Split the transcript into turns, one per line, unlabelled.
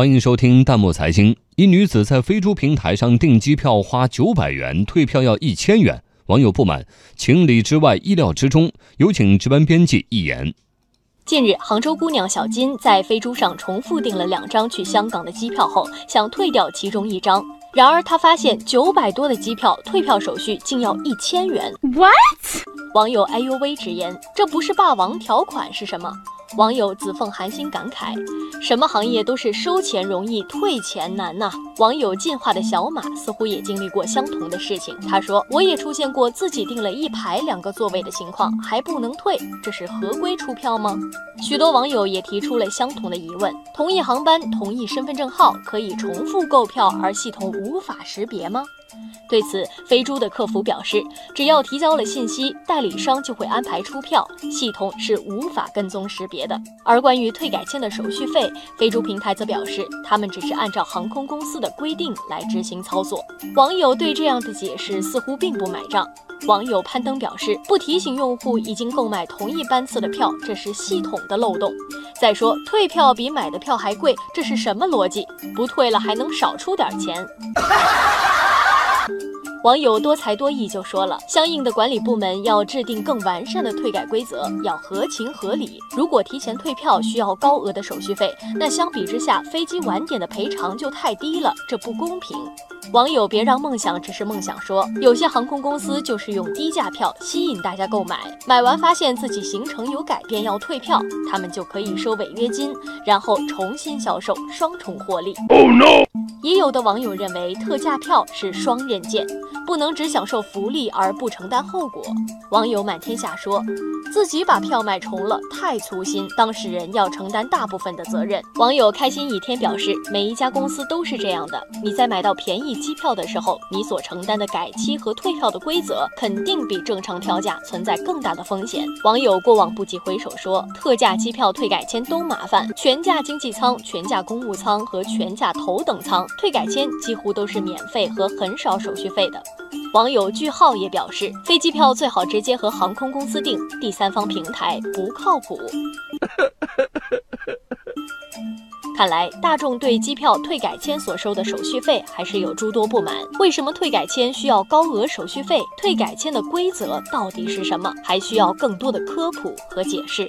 欢迎收听弹幕财经。一女子在飞猪平台上订机票花九百元，退票要一千元，网友不满，情理之外，意料之中。有请值班编辑一言。
近日，杭州姑娘小金在飞猪上重复订了两张去香港的机票后，想退掉其中一张，然而她发现九百多的机票退票手续竟要一千元。
What？
网友哎呦喂直言，这不是霸王条款是什么？网友子凤寒心感慨：“什么行业都是收钱容易退钱难呐。”网友进化的小马似乎也经历过相同的事情。他说：“我也出现过自己订了一排两个座位的情况，还不能退，这是合规出票吗？”许多网友也提出了相同的疑问：同一航班、同一身份证号可以重复购票，而系统无法识别吗？对此，飞猪的客服表示，只要提交了信息，代理商就会安排出票，系统是无法跟踪识别的。而关于退改签的手续费，飞猪平台则表示，他们只是按照航空公司的规定来执行操作。网友对这样的解释似乎并不买账。网友攀登表示，不提醒用户已经购买同一班次的票，这是系统的漏洞。再说，退票比买的票还贵，这是什么逻辑？不退了还能少出点钱？网友多才多艺就说了，相应的管理部门要制定更完善的退改规则，要合情合理。如果提前退票需要高额的手续费，那相比之下，飞机晚点的赔偿就太低了，这不公平。网友别让梦想只是梦想说，有些航空公司就是用低价票吸引大家购买，买完发现自己行程有改变要退票，他们就可以收违约金，然后重新销售，双重获利。也有的网友认为特价票是双刃剑。不能只享受福利而不承担后果。网友满天下说自己把票卖重了，太粗心，当事人要承担大部分的责任。网友开心一天表示，每一家公司都是这样的。你在买到便宜机票的时候，你所承担的改期和退票的规则肯定比正常票价存在更大的风险。网友过往不及回首说，特价机票退改签都麻烦，全价经济舱、全价公务舱和全价头等舱退改签几乎都是免费和很少手续费的。网友句号也表示，飞机票最好直接和航空公司订，第三方平台不靠谱。看来大众对机票退改签所收的手续费还是有诸多不满。为什么退改签需要高额手续费？退改签的规则到底是什么？还需要更多的科普和解释。